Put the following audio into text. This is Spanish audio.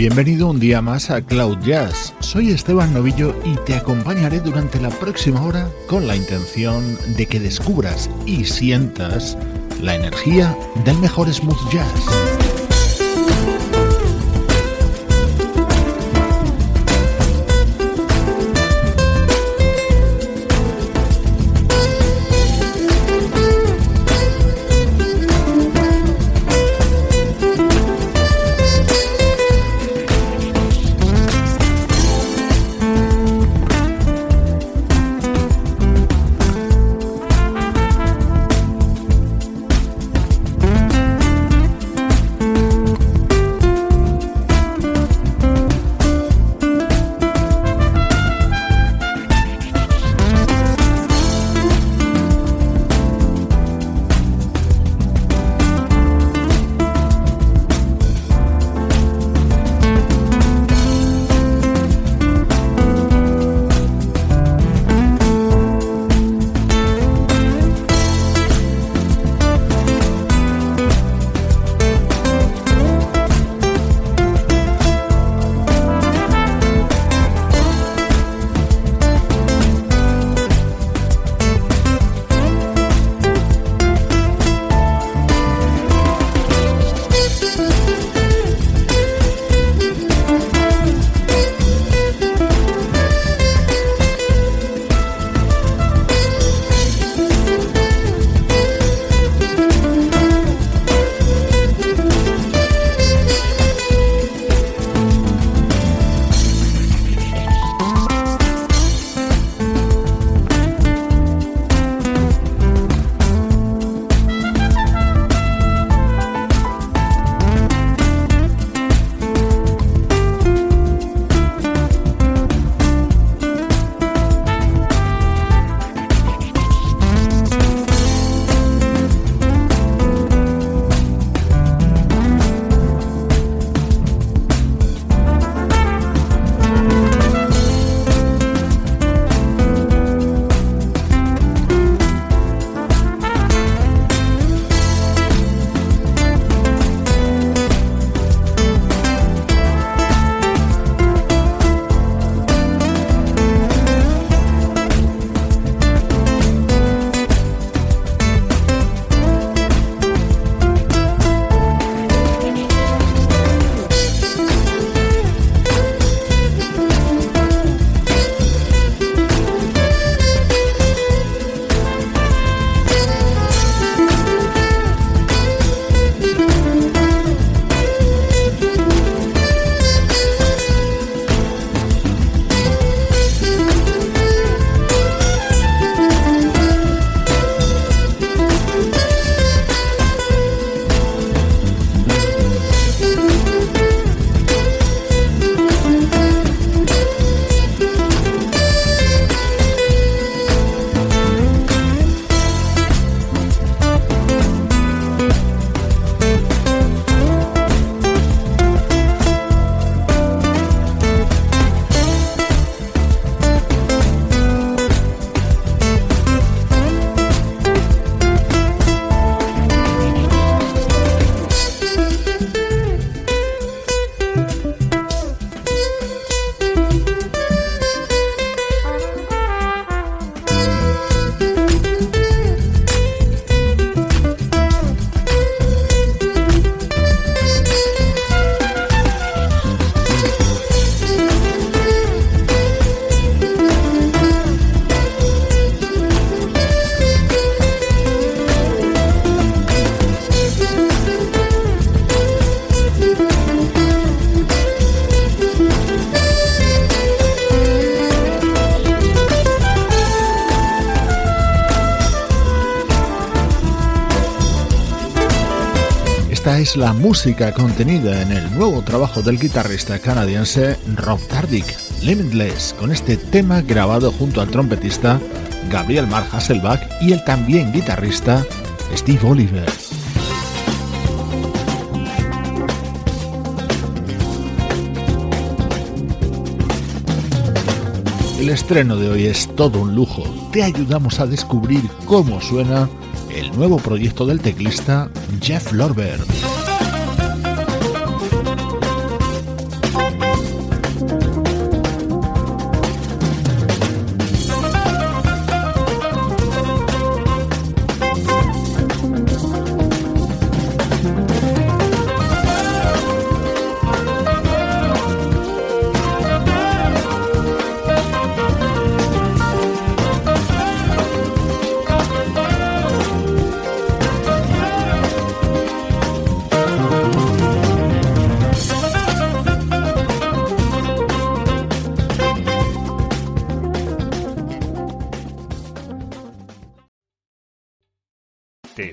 Bienvenido un día más a Cloud Jazz. Soy Esteban Novillo y te acompañaré durante la próxima hora con la intención de que descubras y sientas la energía del mejor smooth jazz. Es la música contenida en el nuevo trabajo del guitarrista canadiense Rob Tardick, Limitless, con este tema grabado junto al trompetista Gabriel Mar Hasselbach y el también guitarrista Steve Oliver. El estreno de hoy es todo un lujo. Te ayudamos a descubrir cómo suena el nuevo proyecto del teclista Jeff Lorber.